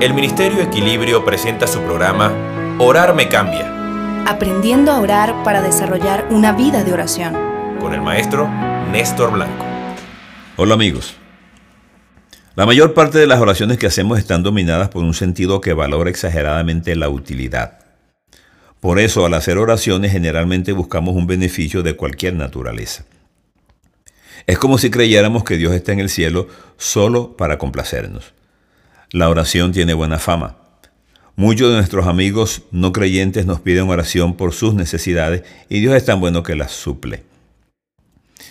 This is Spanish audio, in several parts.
El Ministerio Equilibrio presenta su programa Orar me cambia. Aprendiendo a orar para desarrollar una vida de oración. Con el maestro Néstor Blanco. Hola amigos. La mayor parte de las oraciones que hacemos están dominadas por un sentido que valora exageradamente la utilidad. Por eso al hacer oraciones generalmente buscamos un beneficio de cualquier naturaleza. Es como si creyéramos que Dios está en el cielo solo para complacernos. La oración tiene buena fama. Muchos de nuestros amigos no creyentes nos piden oración por sus necesidades y Dios es tan bueno que las suple.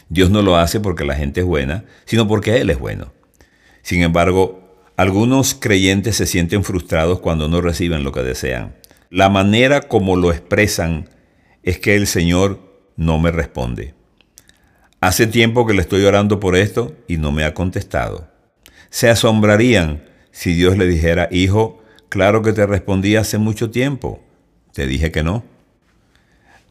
Dios no lo hace porque la gente es buena, sino porque Él es bueno. Sin embargo, algunos creyentes se sienten frustrados cuando no reciben lo que desean. La manera como lo expresan es que el Señor no me responde. Hace tiempo que le estoy orando por esto y no me ha contestado. Se asombrarían si Dios le dijera, hijo, claro que te respondí hace mucho tiempo, te dije que no.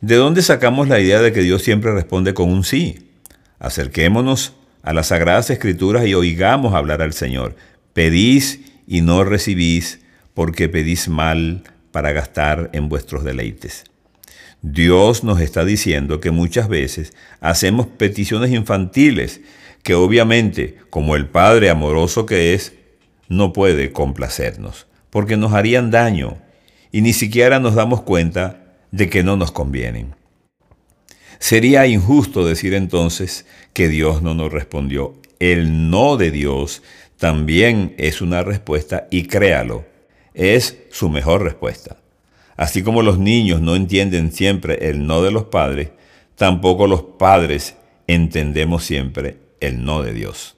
¿De dónde sacamos la idea de que Dios siempre responde con un sí? Acerquémonos a las sagradas escrituras y oigamos hablar al Señor. Pedís y no recibís, porque pedís mal para gastar en vuestros deleites. Dios nos está diciendo que muchas veces hacemos peticiones infantiles que obviamente, como el Padre amoroso que es, no puede complacernos, porque nos harían daño y ni siquiera nos damos cuenta de que no nos convienen. Sería injusto decir entonces que Dios no nos respondió. El no de Dios también es una respuesta y créalo, es su mejor respuesta. Así como los niños no entienden siempre el no de los padres, tampoco los padres entendemos siempre el no de Dios.